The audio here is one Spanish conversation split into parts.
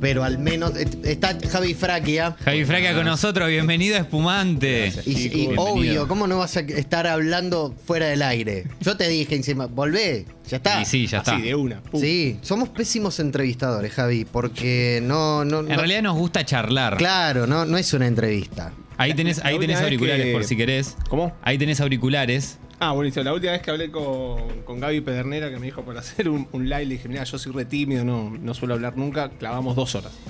pero al menos está Javi Fraquia. Javi Fraca con nosotros, bienvenido a Espumante. Y, obvio, ¿cómo no vas a estar hablando fuera del aire? Yo te dije encima, volvé, ya está. Y sí, ya está. Así, de una. pum. Sí, somos pésimos entrevistadores, Javi, porque no, no, En no- realidad nos gusta charlar. claro, no, no es una entrevista. Ahí tenés, ahí tenés auriculares que- por si querés. ¿Cómo? Ahí tenés auriculares. Ah, buenísimo. La última vez que hablé con, con Gaby Pedernera, que me dijo para hacer un, un live, le dije, mira, yo soy re tímido, no, no suelo hablar nunca, clavamos dos horas.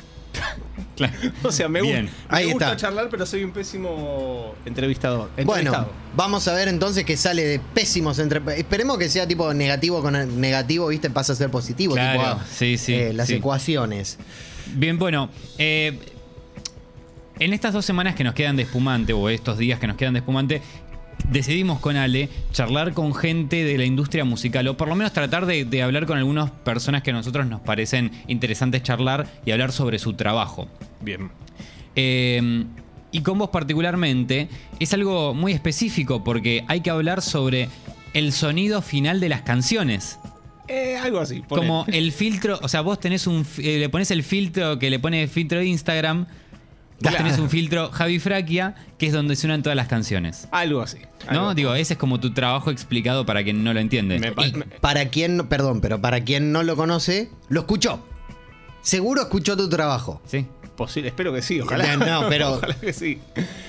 Claro. O sea, me, gu- Bien. me Ahí gusta está. charlar, pero soy un pésimo entrevistador. Bueno, Entrevistado. vamos a ver entonces qué sale de pésimos entre. Esperemos que sea tipo negativo con negativo, ¿viste? Pasa a ser positivo, Claro, tipo ah, sí, sí, eh, las sí. ecuaciones. Bien, bueno. eh, en estas dos semanas que nos quedan de espumante, o estos días que nos quedan de espumante, decidimos con Ale charlar con gente de la industria musical, o por lo menos tratar de, de hablar con algunas personas que a nosotros nos parecen interesantes charlar y hablar sobre su trabajo. Bien. Eh, y con vos particularmente es algo muy específico porque hay que hablar sobre el sonido final de las canciones. Eh, algo así. Como el filtro, o sea, vos tenés un, eh, le pones el filtro que le pone el filtro de Instagram, vos Claro. tenés un filtro Javi Fraquia, que es donde suenan todas las canciones. Algo así. ¿No? algo Digo, ese es como tu trabajo explicado para quien no lo entiende. Me Y me- para quien, no- perdón, pero para quien no lo conoce, lo escuchó. Seguro escuchó tu trabajo. ¿Sí? posible, espero que sí, ojalá. No, pero- ojalá que sí.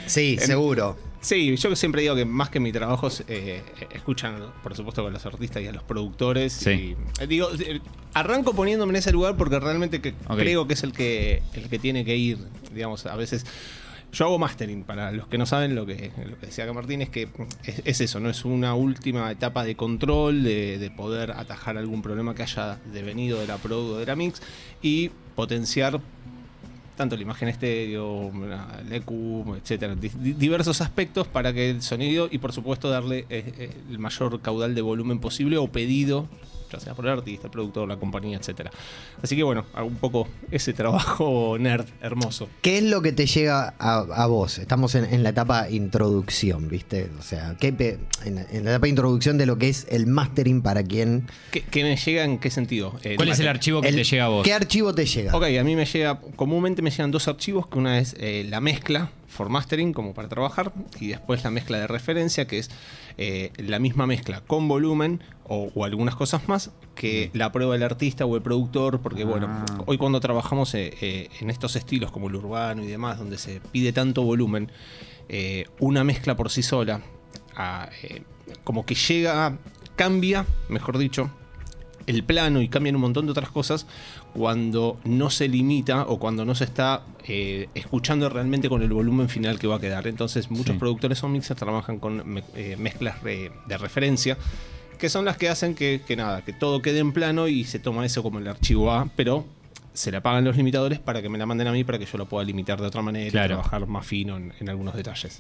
Sí, En- seguro. Sí, yo siempre digo que más que mi trabajo eh, escuchan, por supuesto, con los artistas y a los productores. Sí. Y, eh, digo, eh, arranco poniéndome en ese lugar porque realmente que creo que es el que el que tiene que ir. Digamos, a veces. Yo hago mastering, para los que no saben lo que, lo que decía acá Martín, es que es, es eso, ¿no? Es una última etapa de control, de, de poder atajar algún problema que haya devenido de la produ o de la mix y potenciar tanto la imagen estéreo, el EQ, etcétera, di- di- diversos aspectos para que el sonido y por supuesto darle eh, eh, el mayor caudal de volumen posible o pedido, ya sea por el artista, el productor, la compañía, etcétera. Así que bueno, hago un poco ese trabajo nerd hermoso. ¿Qué es lo que te llega a, a vos? Estamos en, en la etapa introducción, ¿viste? O sea, ¿qué pe- en, la, en la etapa introducción de lo que es el mastering para quien. ¿Qué, qué me llega en qué sentido? Eh, ¿Cuál es el archivo que el- te llega a vos? ¿Qué archivo te llega? Ok, a mí me llega, comúnmente me llegan dos archivos, que una es eh, la mezcla for mastering, como para trabajar, y después la mezcla de referencia, que es eh, la misma mezcla con volumen o, o algunas cosas más que la prueba del artista o el productor, porque bueno, Ah. hoy cuando trabajamos eh, eh, en estos estilos como el urbano y demás, donde se pide tanto volumen, una mezcla por sí sola, a, eh, como que llega, cambia, mejor dicho, el plano y cambian un montón de otras cosas cuando no se limita o cuando no se está eh, escuchando realmente con el volumen final que va a quedar. Entonces muchos Sí. productores o mixers trabajan con me- eh, mezclas re- de referencia que son las que hacen que, que nada, que todo quede en plano y se toma eso como el archivo A, pero se le apagan los limitadores para que me la manden a mí para que yo lo pueda limitar de otra manera Claro. y trabajar más fino en, en algunos detalles.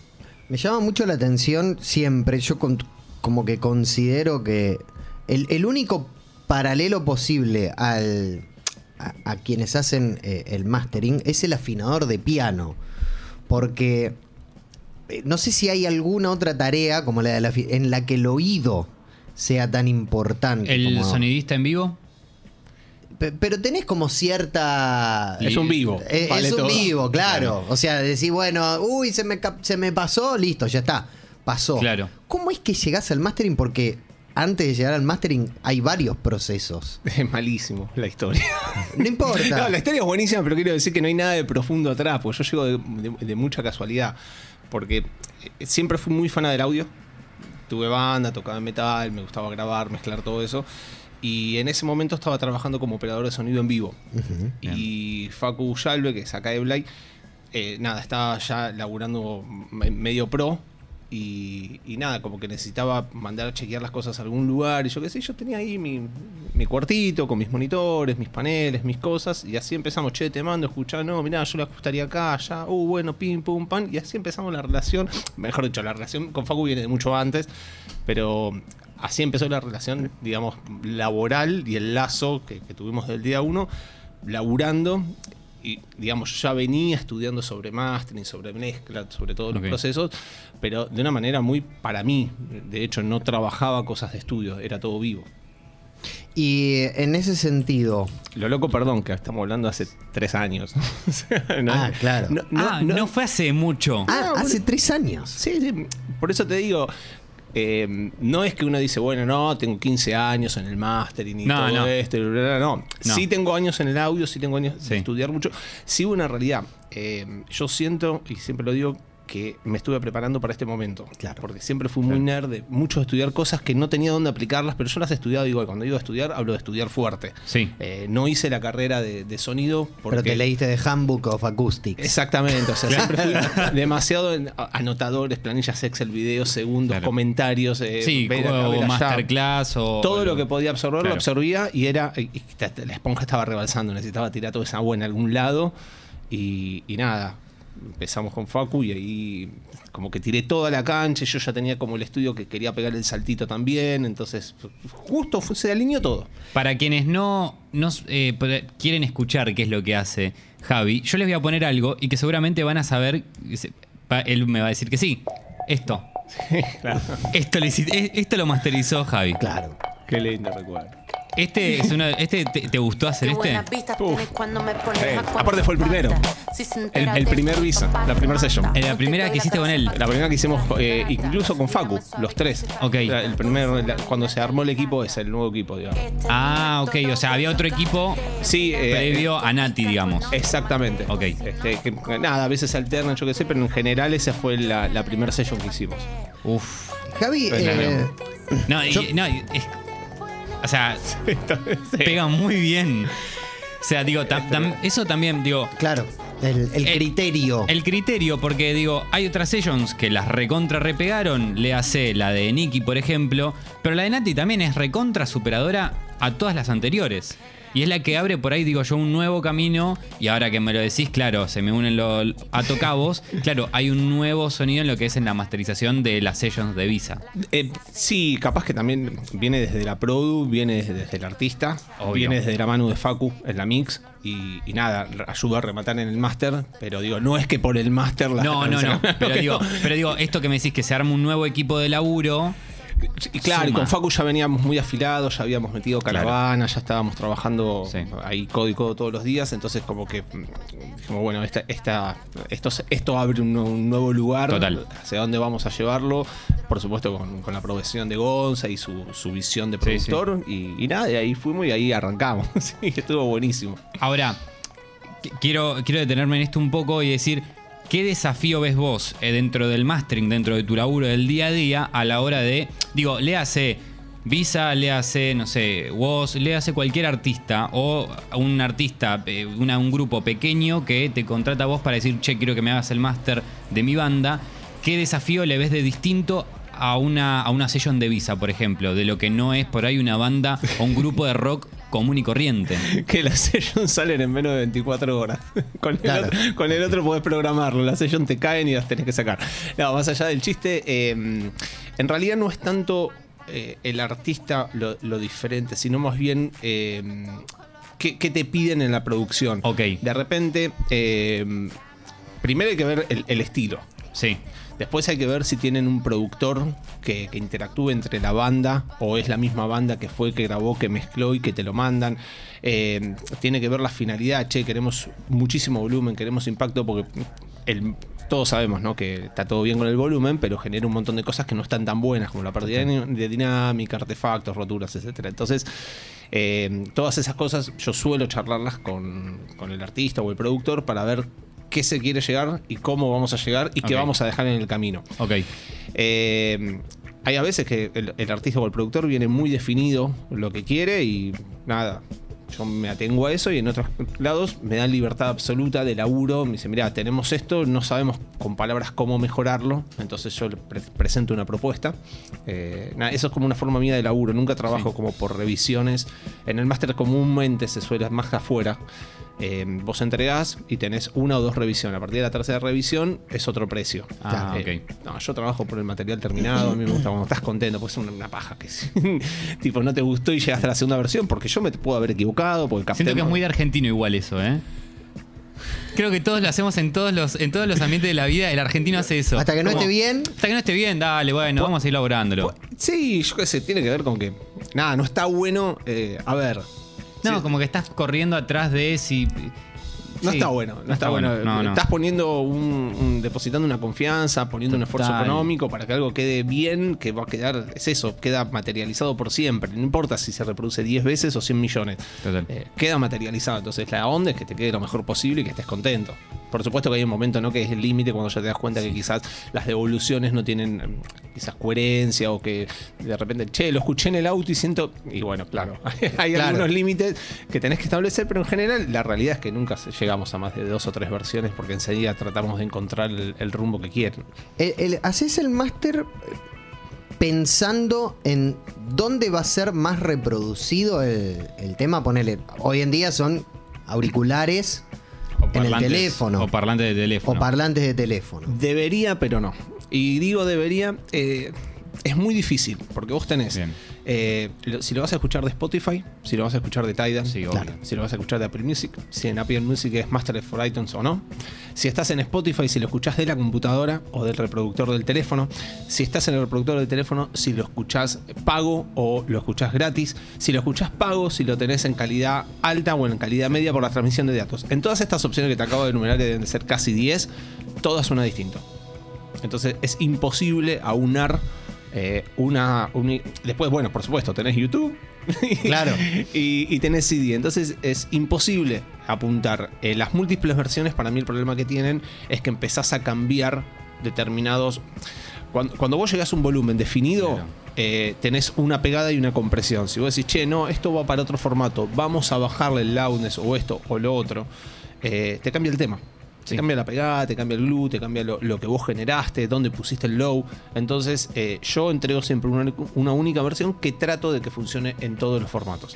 Me llama mucho la atención siempre, yo con- como que considero que el, el único paralelo posible al, a, a quienes hacen eh, el mastering es el afinador de piano. Porque eh, no sé si hay alguna otra tarea como la de la en la que el oído sea tan importante. ¿El como- sonidista en vivo? Pe- Pero tenés como cierta. Es un vivo, Eh, vale es un todo. vivo, claro. O sea, decir, bueno, uy, se me, se me pasó, listo, ya está. Pasó. Claro. ¿Cómo es que llegás al mastering? Porque antes de llegar al mastering hay varios procesos. Es malísimo la historia. No importa. No, la historia es buenísima, pero quiero decir que no hay nada de profundo atrás, porque yo llego de, de- de mucha casualidad. Porque eh, siempre fui muy fan del audio. Tuve banda, tocaba metal, me gustaba grabar, mezclar todo eso. Y en ese momento estaba trabajando como operador de sonido en vivo. Ujú. Y Facu Yalbe, que es acá de Blay, eh, nada, estaba ya laburando me- medio pro. Y, nada, como que necesitaba mandar a chequear las cosas a algún lugar. Y yo qué sé, yo tenía ahí mi, mi cuartito con mis monitores, mis paneles, mis cosas. Y así empezamos, che, te mando, escuchá, no, mirá, yo la ajustaría acá, allá, uh, bueno, pim, pum, pan. Y así empezamos la relación. Mejor dicho, la relación con Facu viene de mucho antes. Pero así empezó la relación, digamos, laboral y el lazo que, que tuvimos del día uno, laburando. Y, digamos, yo ya venía estudiando sobre mastering, sobre mezcla, sobre todos los procesos, pero de una manera muy para mí. De hecho, no trabajaba cosas de estudio, era todo vivo. Y en ese sentido, Lo loco, perdón, que estamos hablando hace tres años. O sea, no- Ah, claro. no- ah, no, fue hace mucho. ah, No, hace tres años. Sí, sí, por eso te digo, eh, no es que uno dice, bueno, no, tengo 15 años en el mastering y No, todo no. esto, y bla, bla, bla, no. No. Sí tengo años en el audio, sí tengo años Sí. de estudiar mucho. Sí una realidad. Eh, yo siento, y siempre lo digo, que me estuve preparando para este momento. Claro. Porque siempre fui muy nerd de mucho estudiar cosas que no tenía dónde aplicarlas, pero yo las he estudiado igual. Cuando digo estudiar, hablo de estudiar fuerte. Sí. Eh, no hice la carrera de, de sonido porque... Pero te leíste de Handbook of Acoustics. Exactamente, o sea, siempre fui demasiado en anotadores, planillas Excel, videos, segundos, Claro. comentarios, eh, sí, ver o masterclass o. Todo lo que podía absorber lo absorbía y era y- la esponja estaba rebalsando, necesitaba tirar toda esa agua en algún lado y, y nada. Empezamos con Facu y ahí como que tiré toda la cancha, yo ya tenía como el estudio que quería pegar el saltito también, entonces justo fue- se alineó todo. Para quienes no, no eh, quieren escuchar qué es lo que hace Javi, yo les voy a poner algo y que seguramente van a saber. Él me va a decir que sí. Esto. Esto, le hici- eh, esto lo masterizó Javi. Claro. Qué lindo recuerdo. Este es una, este te, te gustó hacer Qué este? Uf. tienes cuando me pones Eh, a aparte fue el primero. El- el primer visa, la primera Eh, la primera que hiciste con él. La primera que hicimos, eh, incluso con Facu, los tres. Ok. La- El primer, la- cuando se armó el equipo, es el nuevo equipo, digamos. Ah, ok. O sea, había otro equipo Sí, eh, previo a Nati, digamos. Exactamente. Ok. Este, que, nada, a veces se alternan, yo qué sé, pero en general esa fue la, la primera session que hicimos. Uf. Javi, eh, No, y- no, y- es- o sea, pega muy bien. O sea, digo, tam- tam- eso también, digo, claro, el, el El- criterio. el criterio, porque digo, hay otras sessions que las recontra repegaron, le hace la de Nicky, por ejemplo, pero la de Nati también es recontra superadora a todas las anteriores. Y es la que abre por ahí, digo yo, un nuevo camino. Y ahora que me lo decís, claro, se me unen los atocabos. Claro, hay un nuevo sonido en lo que es en la masterización de las sessions de Visa. Eh, sí, capaz que también viene desde la produ, viene desde, desde el artista, Obvio. viene desde la mano de Facu en la mix y, y nada, ayuda a rematar en el máster, pero digo, no es que por el máster la No, no, no. Pero digo, pero digo, esto que me decís que se arma un nuevo equipo de laburo. Y claro, y con Facu ya veníamos muy afilados, ya habíamos metido caravana, ya estábamos trabajando Sí. ahí codo y codo todos los días, entonces como que mm, dijimos, bueno, esta, esta, esto, esto abre un, un nuevo lugar, Total. hacia dónde vamos a llevarlo, por supuesto con, con la aprobación de Gonza y su, su visión de Sí, sí. productor, Y, y nada, y ahí fuimos y ahí arrancamos, sí, estuvo buenísimo. Ahora, qu- quiero, quiero detenerme en esto un poco y decir, ¿qué desafío ves vos eh, dentro del mastering, dentro de tu laburo del día a día, a la hora de, digo, le hace Visa, le hace, no sé, Woz, le hace cualquier artista o un artista, eh, un grupo pequeño que te contrata a vos para decir, che, quiero que me hagas el máster de mi banda. ¿Qué desafío le ves de distinto a una, a una session de Visa, por ejemplo, de lo que no es por ahí una banda o un grupo de rock común y corriente? Que las sessions salen en menos de 24 horas. Con el, Claro. otro, con el otro podés programarlo. Las sessions te caen y las tenés que sacar. No, más allá del chiste, eh, en realidad no es tanto eh, el artista lo, lo diferente, sino más bien eh, qué, qué te piden en la producción. Ok. De repente, eh, primero hay que ver el- el estilo. Sí. Después hay que ver si tienen un productor que, que interactúe entre la banda o es la misma banda que fue, que grabó, que mezcló y que te lo mandan. Eh, tiene que ver la finalidad, che, queremos muchísimo volumen, queremos impacto porque el- todos sabemos ¿no? que está todo bien con el volumen, pero genera un montón de cosas que no están tan buenas como la pérdida de, dinámica, artefactos, roturas, etcétera. Entonces, eh, todas esas cosas yo suelo charlarlas con, con el artista o el productor para ver qué se quiere llegar y cómo vamos a llegar y qué vamos a dejar en el camino. Ok. Eh, hay a veces que el, el artista o el productor viene muy definido lo que quiere y nada. Yo me atengo a eso y en otros lados me dan libertad absoluta de laburo. Me dicen, mira, tenemos esto, no sabemos con palabras cómo mejorarlo. Entonces yo pre- presento una propuesta. Eh, nada, eso es como una forma mía de laburo. Nunca trabajo Sí. como por revisiones. En el máster comúnmente se suele más afuera. Eh, vos entregás y tenés una o dos revisiones. A partir de la tercera revisión es otro precio. Ah, Eh, ok. no, yo trabajo por el material terminado. A mí me gusta cuando estás contento, porque es una, una paja que si- tipo no te gustó y llegaste a la segunda versión, porque yo me puedo haber equivocado, porque Siento que es muy de argentino igual eso, ¿eh? Creo que todos lo hacemos en todos los, en todos los ambientes de la vida. El argentino hace eso. Hasta que no esté bien. Hasta que no esté bien, dale, bueno, vamos a ir laburándolo. Sí, yo qué sé, tiene que ver con que nada, no está bueno. eh, a ver. No, sí, como que estás corriendo atrás de si. No Sí, está bueno, no, está, bueno. No, no. Estás poniendo un, un- depositando una confianza, poniendo un esfuerzo económico para que algo quede bien, que va a quedar, es eso, queda materializado por siempre. No importa si se reproduce 10 veces o 100 millones. Eh, queda materializado. Entonces la onda es que te quede lo mejor posible y que estés contento. Por supuesto que hay un momento ¿no? que es el límite cuando ya te das cuenta que quizás las devoluciones no tienen mm, quizás coherencia o que de repente, che, lo escuché en el auto y siento. Y bueno, claro, hay Claro. algunos límites que tenés que establecer, pero en general la realidad es que nunca se- llegamos a más de dos o tres versiones porque enseguida tratamos de encontrar el, el rumbo que quieren. El- el- ¿Haces el máster pensando en dónde va a ser más reproducido el, el tema? Ponele, hoy en día son auriculares en el teléfono. O parlantes de teléfono. o parlantes de teléfono. Debería, pero no. Y digo debería, eh, es muy difícil, porque vos tenés, Bien. Eh, si lo vas a escuchar de Spotify, si lo vas a escuchar de Tidal, Sí, obvio. Claro. si lo vas a escuchar de Apple Music, si en Apple Music es Master for iTunes o no, si estás en Spotify, si lo escuchás de la computadora o del reproductor del teléfono, si estás en el reproductor del teléfono, si lo escuchás pago o lo escuchás gratis, si lo escuchás pago, si lo tenés en calidad alta o en calidad media por la transmisión de datos. En todas estas opciones que te acabo de enumerar, que deben de ser casi 10, todas suena distinto. Entonces es imposible aunar eh, una, Después, bueno, por supuesto, tenés YouTube. Claro. y, y tenés CD. Entonces es imposible apuntar. Eh, las múltiples versiones, para mí el problema que tienen es que empezás a cambiar determinados... Cuando, cuando vos llegás a un volumen definido, Claro. eh, tenés una pegada y una compresión. Si vos decís, che, no, esto va para otro formato, vamos a bajarle el loudness o esto o lo otro, te cambia el tema. Te Sí. cambia la pegada, te cambia el glue, te cambia lo, lo que vos generaste, dónde pusiste el low. Entonces, eh, yo entrego siempre una, una única versión que trato de que funcione en todos los formatos.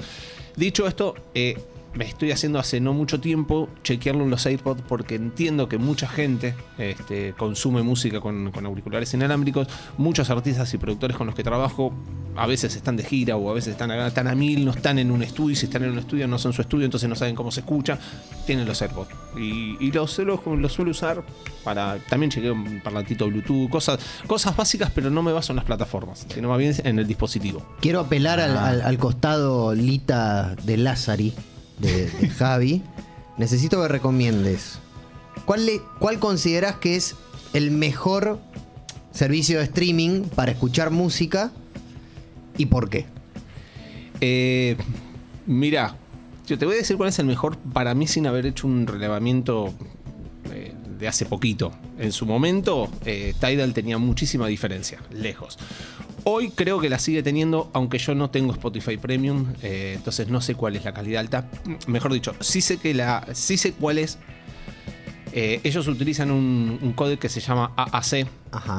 Dicho esto, eh, me estoy haciendo hace no mucho tiempo chequearlo en los AirPods porque entiendo que mucha gente este, consume música con, con auriculares inalámbricos. Muchos artistas y productores con los que trabajo a veces están de gira o a veces están a, están a mil, no están en un estudio. y Si están en un estudio, no son su estudio, entonces no saben cómo se escucha. Tienen los AirPods. Y, y los, los, los suelo usar para. También chequeo un parlantito Bluetooth, cosas, cosas básicas, pero no me baso en las plataformas, sino más bien en el dispositivo. Quiero apelar al, Ah. al- al costado Lita de Lázari, de, Javi. Necesito que recomiendes. ¿Cuál, le- ¿Cuál consideras que es el mejor servicio de streaming para escuchar música y por qué? Eh, mira, yo te voy a decir cuál es el mejor para mí sin haber hecho un relevamiento eh, de hace poquito. En su momento, eh, Tidal tenía muchísima diferencia, lejos. Hoy creo que la sigue teniendo, aunque yo no tengo Spotify Premium, eh, entonces no sé cuál es la calidad alta. Mejor dicho, sí sé que la, sí sé cuál es. Eh, ellos utilizan un, un código que se llama AAC.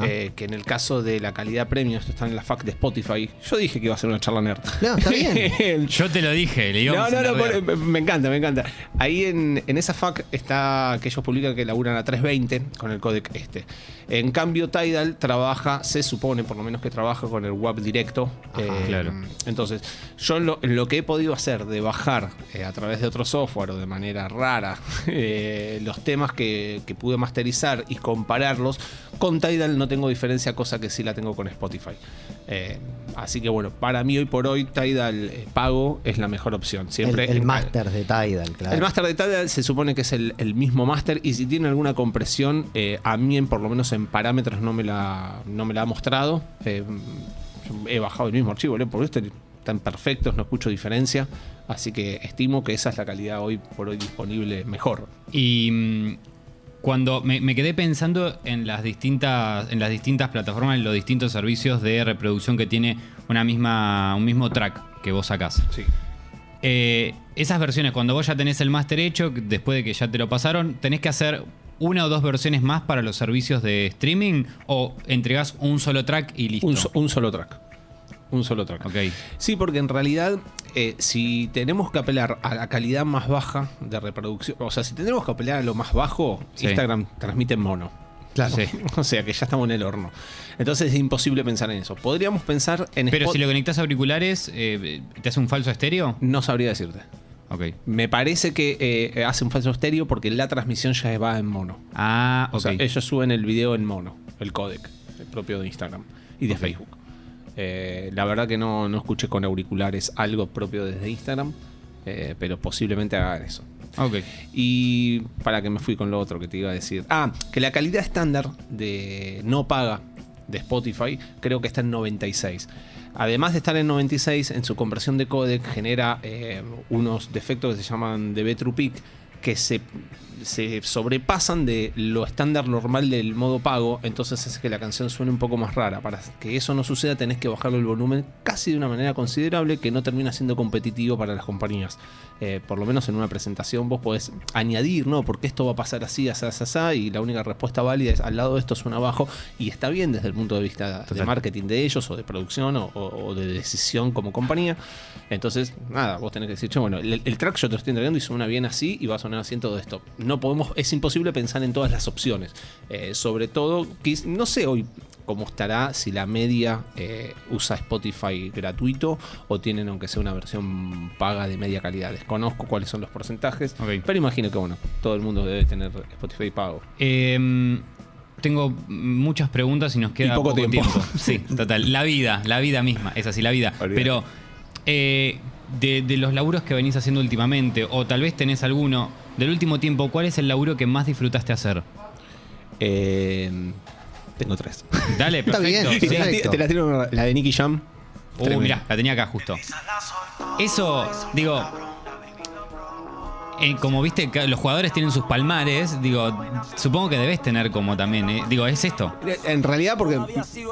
Eh, que en el caso de la calidad premium, esto está en la FAQ de Spotify. Yo dije que iba a ser una charla nerd. No, está bien. Yo te lo dije, le No, íbamos no, no, por- me encanta, me encanta. Ahí en, en esa FAQ está que ellos publican que laburan a 320 con el codec este. En cambio, Tidal trabaja, se supone por lo menos que trabaja con el web directo. Eh. Claro. Entonces, yo lo, lo que he podido hacer de bajar eh, a través de otro software o de manera rara eh, los temas que, que pude masterizar y compararlos, con Tidal no tengo diferencia, cosa que sí la tengo con Spotify. Eh, así que bueno, para mí hoy por hoy Tidal eh, pago es la mejor opción. El, Siempre el en- máster de Tidal, claro. el máster de Tidal se supone que es el, el mismo máster y si tiene alguna compresión, eh, a mí en- por lo menos en parámetros no me la, no me la ha mostrado. Eh, he bajado el mismo archivo, ¿eh? porque este- están perfectos, no escucho diferencia. Así que estimo que esa es la calidad hoy por hoy disponible mejor. Y mm, cuando me, me quedé pensando en las distintas en las distintas plataformas, en los distintos servicios de reproducción que tiene una misma un mismo track que vos sacás. Sí. Eh, esas versiones, cuando vos ya tenés el máster hecho, después de que ya te lo pasaron, tenés que hacer una o dos versiones más para los servicios de streaming o entregás un solo track y listo. Un, so- un solo track. Un solo track. Ok. Sí, porque en realidad, eh, si tenemos que apelar a la calidad más baja de reproducción, o sea, si tenemos que apelar a lo más bajo, Sí. Instagram transmite en mono. Claro. Sí. O sea que ya estamos en el horno. Entonces es imposible pensar en eso. Podríamos pensar en Pero Spot- si lo conectás a auriculares, eh, ¿te hace un falso estéreo? No sabría decirte. Ok. Me parece que eh, hace un falso estéreo porque la transmisión ya va en mono. Ah, O ok. sea, ellos suben el video en mono, el codec, el propio de Instagram y de Ok. Facebook. Eh, la verdad que no, no escuché con auriculares algo propio desde Instagram, eh, pero posiblemente hagan eso. Ok. Y para que me fui con lo otro que te iba a decir. Ah, que la calidad estándar de no paga de Spotify creo que está en 96. Además de estar en 96, en su conversión de codec genera eh, unos defectos que se llaman de True Peak que se, se sobrepasan de lo estándar normal del modo pago, entonces hace que la canción suene un poco más rara. Para que eso no suceda tenés que bajarle el volumen casi de una manera considerable que no termina siendo competitivo para las compañías. Eh, por lo menos en una presentación vos podés añadir, ¿no? Porque esto va a pasar así, así, así, así, y la única respuesta válida es al lado de esto suena abajo y está bien desde el punto de vista de marketing de ellos o de producción o, de decisión como compañía. Entonces, nada, vos tenés que decir, che, bueno, el, el track yo te lo estoy entregando y suena bien así y va a sonar así en todo esto. No podemos, es imposible pensar en todas las opciones. Eh, sobre todo, no sé hoy cómo estará si la media eh, usa Spotify gratuito o tienen aunque sea una versión paga de media calidad. Desconozco cuáles son los porcentajes, pero imagino que bueno, todo el mundo debe tener Spotify pago. Em, tengo muchas preguntas y nos queda Y poco tiempo. Sí, total. La vida, la vida misma, es así, la vida. Pero eh, de, de los laburos que venís haciendo últimamente, o tal vez tenés alguno del último tiempo, ¿cuál es el laburo que más disfrutaste hacer? Eh, tengo tres. Dale, Está perfecto. bien, sí. te, la, Perfecto. te la tiro la de Nicky Jam. Uh, mirá, la tenía acá justo. Eso, digo. Eh, como viste, los jugadores tienen sus palmares, digo, supongo que debes tener como también, eh, digo, es esto. En realidad, porque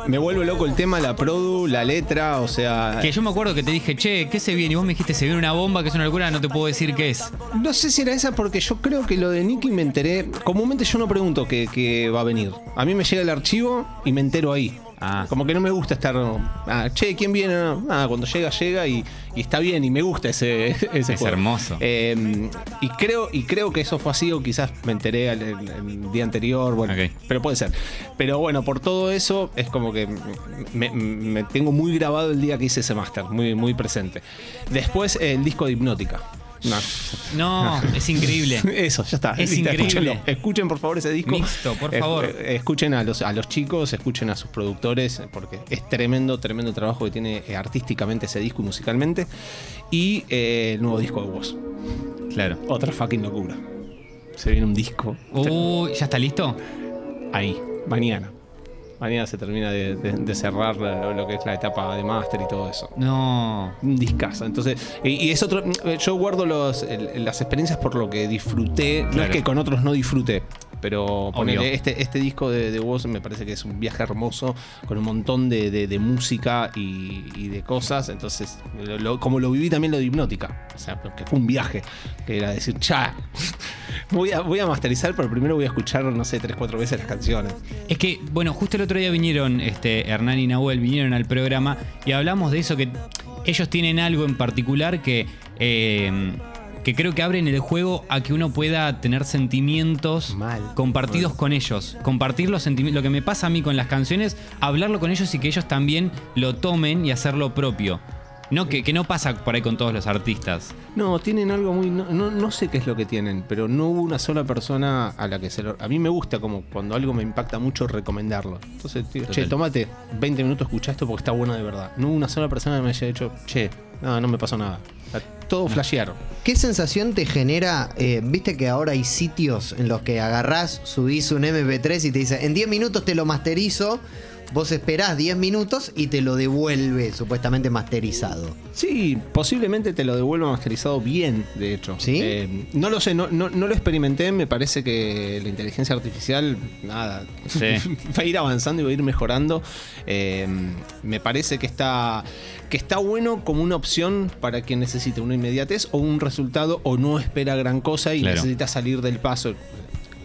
me vuelve loco el tema, la produ, la letra, o sea. Que yo me acuerdo que te dije, che, ¿qué se viene? Y vos me dijiste, se viene una bomba, que es una locura, no te puedo decir qué es. No sé si era esa porque yo creo que lo de Nicky me enteré. Comúnmente yo no pregunto qué, qué va a venir. A mí me llega el archivo y me entero ahí. Ah. Como que no me gusta estar. ah, che, ¿quién viene? Nada, cuando llega, llega y, y está bien y me gusta ese, ese Es juego. hermoso. Eh, y creo y creo que eso fue así o quizás me enteré el, el- el día anterior, bueno, pero puede ser. Pero bueno, por todo eso es como que me, me tengo muy grabado el día que hice ese máster, muy, muy presente. Después el disco de Hipnótica. No, No, es increíble. eso, ya está. Es increíble. Escúchenlo. Escuchen por favor ese disco. Mixto, por favor. escuchen a los, a los chicos, escuchen a sus productores, porque es tremendo, tremendo trabajo que tiene eh, artísticamente ese disco y musicalmente. Y eh, el nuevo disco de voz. Claro. Otra fucking locura. Se viene un disco Uy, ¿ya está listo? ahí, mañana. Mañana se termina de, de- de cerrar lo, lo que es la etapa de máster y todo eso. No. Un discazo. Entonces, y, y es otro. Yo guardo los, el- las experiencias por lo que disfruté. No es que con otros no disfruté. Pero ponele, este, este disco de, de Woz me parece que es un viaje hermoso, con un montón de, de- de música y, y de cosas. Entonces, lo- lo- como lo viví también lo de hipnótica. O sea, que fue un viaje. Que era decir, cha, voy a, voy a masterizar, pero primero voy a escuchar, no sé, tres, cuatro veces las canciones. Es que, bueno, justo el otro día vinieron, este, Hernán y Nahuel vinieron al programa y hablamos de eso, que ellos tienen algo en particular que, eh, que creo que abren el juego a que uno pueda tener sentimientos Mal. compartidos con ellos. Compartir los sentimientos, lo que me pasa a mí con las canciones, hablarlo con ellos y que ellos también lo tomen y hacerlo propio. No, que, que no pasa por ahí con todos los artistas. No, tienen algo muy. No, no, no sé qué es lo que tienen, pero no hubo una sola persona a la que se lo. A mí me gusta, como cuando algo me impacta mucho, recomendarlo. Entonces, digo, che, tomate 20 minutos, escucha esto porque está bueno de verdad. No hubo una sola persona que me haya dicho, che, no, no me pasó nada. Todo flashearon. ¿Qué sensación te genera? eh, Viste que ahora hay sitios en los que agarrás, subís un MP3 y te dice, en 10 minutos te lo masterizo. Vos esperás 10 minutos y te lo devuelve supuestamente masterizado. Sí, posiblemente te lo devuelva masterizado bien, de hecho. ¿Sí? Eh, no lo sé, no, no, no lo experimenté. Me parece que la inteligencia artificial, nada, Sí. va a ir avanzando y va a ir mejorando. Eh, me parece que está, que está bueno como una opción para quien necesite una inmediatez o un resultado o no espera gran cosa y Claro. necesita salir del paso.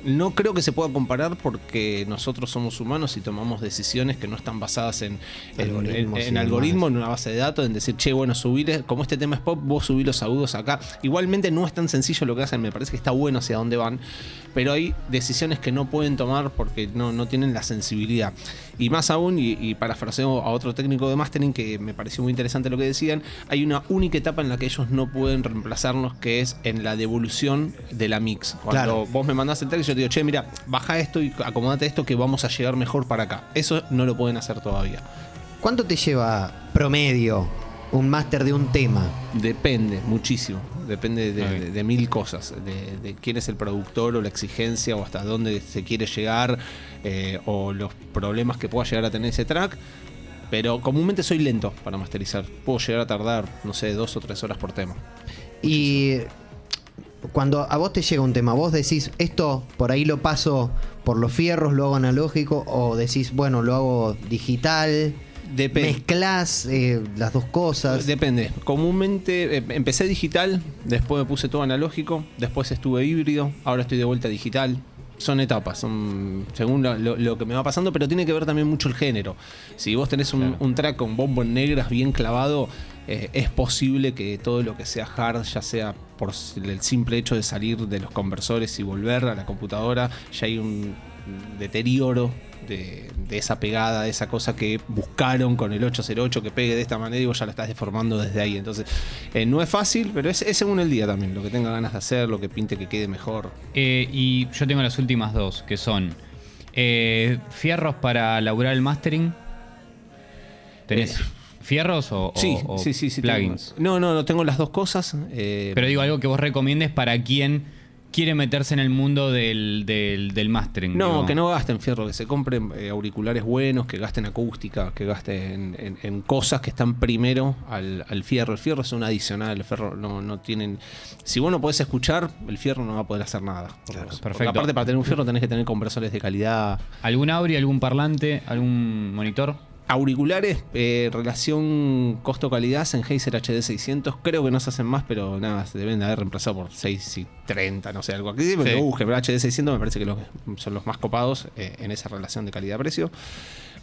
No creo que se pueda comparar porque nosotros somos humanos y tomamos decisiones que no están basadas en, Algoritmos en- en en una base de datos, en decir, che, bueno, subir, como este tema es pop, vos subí los agudos acá. Igualmente no es tan sencillo lo que hacen, me parece que está bueno hacia dónde van, pero hay decisiones que no pueden tomar porque no, no tienen la sensibilidad. Y más aún, y, y parafraseo a otro técnico de mastering que me pareció muy interesante lo que decían, hay una única etapa en la que ellos no pueden reemplazarnos, que es en la devolución de la mix. Cuando Claro. vos me mandás el texto, yo te digo, che, mira, baja esto y acomodate esto que vamos a llegar mejor para acá. Eso no lo pueden hacer todavía. ¿Cuánto te lleva promedio un máster de un tema? Depende, muchísimo. Depende de, Ok. de- de mil cosas. De, de quién es el productor o la exigencia o hasta dónde se quiere llegar eh, o los problemas que pueda llegar a tener ese track. Pero comúnmente soy lento para masterizar. Puedo llegar a tardar, no sé, dos o tres horas por tema. Y cuando a vos te llega un tema, vos decís, esto por ahí lo paso por los fierros, lo hago analógico, o decís, bueno, lo hago digital, Depende. mezclás eh, las dos cosas. Depende. Comúnmente eh, empecé digital, después me puse todo analógico, después estuve híbrido, ahora estoy de vuelta digital. Son etapas, son según lo, lo- lo que me va pasando, pero tiene que ver también mucho el género. Si vos tenés un, Claro. un track con bombo en negras bien clavado, eh, es posible que todo lo que sea hard, ya sea por el simple hecho de salir de los conversores y volver a la computadora, ya hay un deterioro de, de esa pegada, de esa cosa que buscaron con el 808 que pegue de esta manera y vos ya la estás deformando desde ahí. Entonces, eh, no es fácil, pero es, es según el día también, lo que tenga ganas de hacer, lo que pinte que quede mejor. Eh, y yo tengo las últimas dos, que son eh, fierros para laburar el mastering. ¿Tenés fierros o, sí, o sí, sí, sí. plugins? tengo- no, no, no, tengo las dos cosas. eh, Pero digo algo que vos recomiendes para quien quiere meterse en el mundo del, del, del mastering. No, que no gasten fierro, que se compren eh, auriculares buenos, que gasten acústica, que gasten en, en cosas que están primero al, al fierro. El fierro es un adicional, el fierro no, no tienen... Si vos no podés escuchar, el fierro no va a poder hacer nada. Porque perfecto. aparte para tener un fierro tenés que tener compresores de calidad. ¿Algún audio, algún parlante, algún monitor? Auriculares, eh, relación costo-calidad, Sennheiser HD 600, creo que no se hacen más, pero nada, se deben de haber reemplazado por 6 y 30, no sé, algo aquí, Sí. busque, pero HD 600 me parece que los- son los más copados eh, en esa relación de calidad-precio.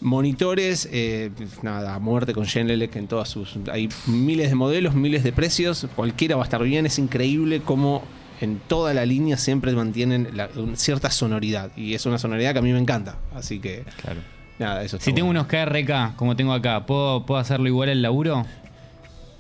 Monitores, eh, nada, muerte con Genelec en todas sus... Hay miles de modelos, miles de precios, cualquiera va a estar bien, es increíble cómo en toda la línea siempre mantienen la- cierta sonoridad, y es una sonoridad que a mí me encanta, así que... Claro. Nada, eso está Si tengo bueno. unos KRK, como tengo acá, ¿puedo, ¿puedo hacerlo igual el laburo?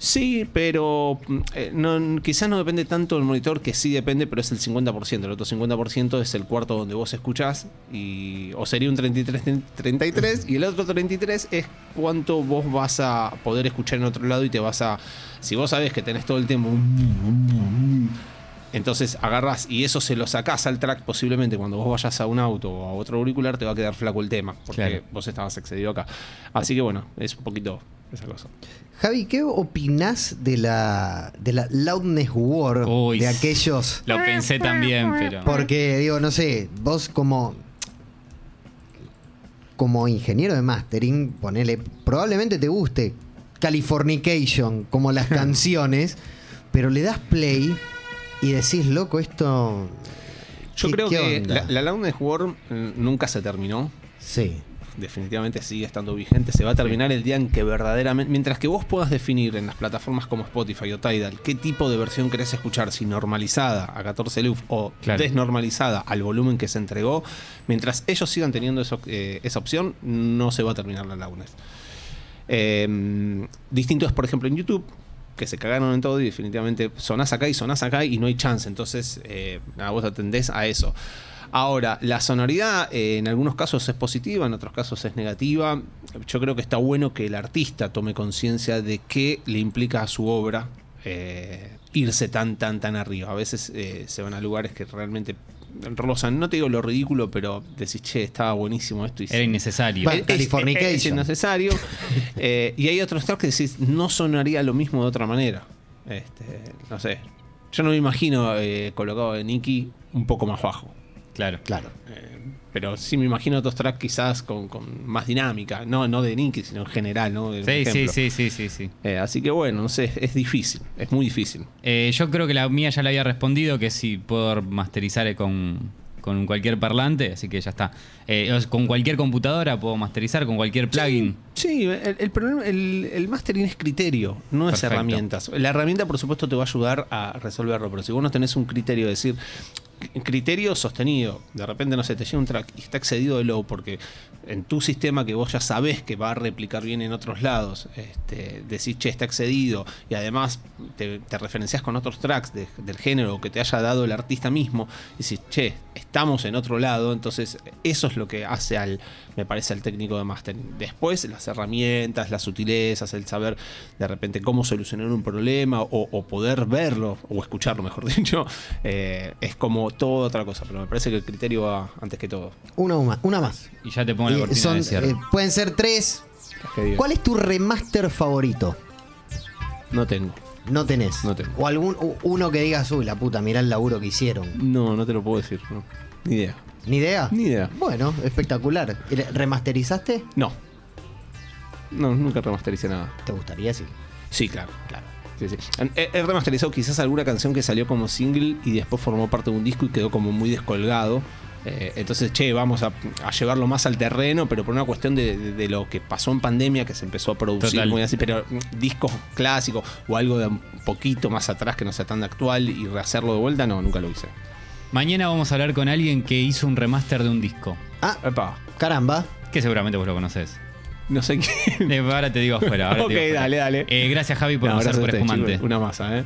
Sí, pero mm, eh, no, quizás no depende tanto del monitor, que sí depende, pero es el 50%. El otro 50% es el cuarto donde vos escuchás, y, o sería un 33-33, y el otro 33 es cuánto vos vas a poder escuchar en otro lado y te vas a... Si vos sabés que tenés todo el tiempo... Entonces agarras y eso se lo sacás al track. Posiblemente cuando vos vayas a un auto o a otro auricular te va a quedar flaco el tema. Porque Claro. vos estabas excedido acá. Así que bueno, es un poquito esa cosa. Javi, ¿qué opinás de la, de la loudness war Uy, de aquellos? Lo pensé también, pero. Porque, digo, no sé, vos como. Como ingeniero de mastering, ponele. Probablemente te guste Californication, como las canciones, pero le das play y decís, loco, esto. Yo ¿qué- creo que onda?". la, la Loudness War mm, nunca se terminó. Sí. Definitivamente sigue estando vigente. Se va a terminar el día en que verdaderamente. Mientras que vos puedas definir en las plataformas como Spotify o Tidal qué tipo de versión querés escuchar, si normalizada a 14 luz o Claro. desnormalizada al volumen que se entregó, mientras ellos sigan teniendo eso- eh, esa opción, no se va a terminar la Loudness. Eh, distinto es, por ejemplo, en YouTube, que se cagaron en todo y definitivamente sonás acá y sonás acá y no hay chance. Entonces, eh, vos atendés a eso. Ahora, la sonoridad eh, en algunos casos es positiva, en otros casos es negativa. Yo creo que está bueno que el artista tome conciencia de qué le implica a su obra eh, irse tan, tan, tan arriba. A veces se van a lugares que realmente rozan, no te digo lo ridículo, pero decís, che, estaba buenísimo esto. Y Era sí. innecesario. Bueno, Es- Californication. Es, es innecesario. Eh, y hay otros tracks que decís, no sonaría lo mismo de otra manera. Este, no sé. Yo no me imagino eh, colocado de Nicky un poco más bajo. Claro. Claro. Eh, pero sí me imagino otros tracks quizás con, con más dinámica. No, no de Nicky, sino en general, ¿no? Sí, sí, sí, sí, sí, sí. Eh, así que bueno, no sé, es difícil. Es muy difícil. Eh, yo creo que la mía ya la había respondido, que si puedo masterizar con, con cualquier parlante, así que ya está. Eh, con cualquier computadora puedo masterizar, con cualquier plugin. Sí, el, el problema, el, el mastering es criterio, no es herramientas. La herramienta, por supuesto, te va a ayudar a resolverlo, pero si vos no tenés un criterio de decir, criterio sostenido. De repente, no sé, te llega un track y está excedido de low porque en tu sistema que vos ya sabés que va a replicar bien en otros lados, este, decís, che, está excedido y además te, referencias con otros tracks de- del género que te haya dado el artista mismo, y decís, che, estamos en otro lado, entonces eso es lo que hace al, me parece, al técnico de mastering. Después, las herramientas, las sutilezas, el saber de repente cómo solucionar un problema o, o poder verlo o escucharlo, mejor dicho, eh, es como toda otra cosa, pero me parece que el criterio va antes que todo. Una más. Una más. Y ya te pongo la cortina son, de cierre. eh, pueden ser tres. ¿Cuál es tu remaster favorito? No tengo. No tenés. No tengo. O algún uno que digas, uy, la puta, mirá el laburo que hicieron. No, no te lo puedo decir, no. Ni idea. ¿Ni idea? Ni idea. Bueno, espectacular. ¿Remasterizaste? No. No, nunca remastericé nada. ¿Te gustaría? Sí. Sí, claro, claro. Sí, sí. He, he remasterizado quizás alguna canción que salió como single y después formó parte de un disco y quedó como muy descolgado. Eh, entonces, che, vamos a, a llevarlo más al terreno, pero por una cuestión de, de- de lo que pasó en pandemia, que se empezó a producir Total. muy así, pero mm, discos clásicos o algo de un poquito más atrás que no sea tan de actual y rehacerlo de vuelta, no, nunca lo hice. Mañana vamos a hablar con alguien que hizo un remaster de un disco. Ah, Epa, caramba. Que seguramente vos lo conoces. No sé quién. Eh, Ahora te digo afuera. ahora te ok, digo afuera. dale, dale. Eh, gracias, Javi, por No, pasar gracias por ustedes, espumante. chicos. Una masa, ¿eh?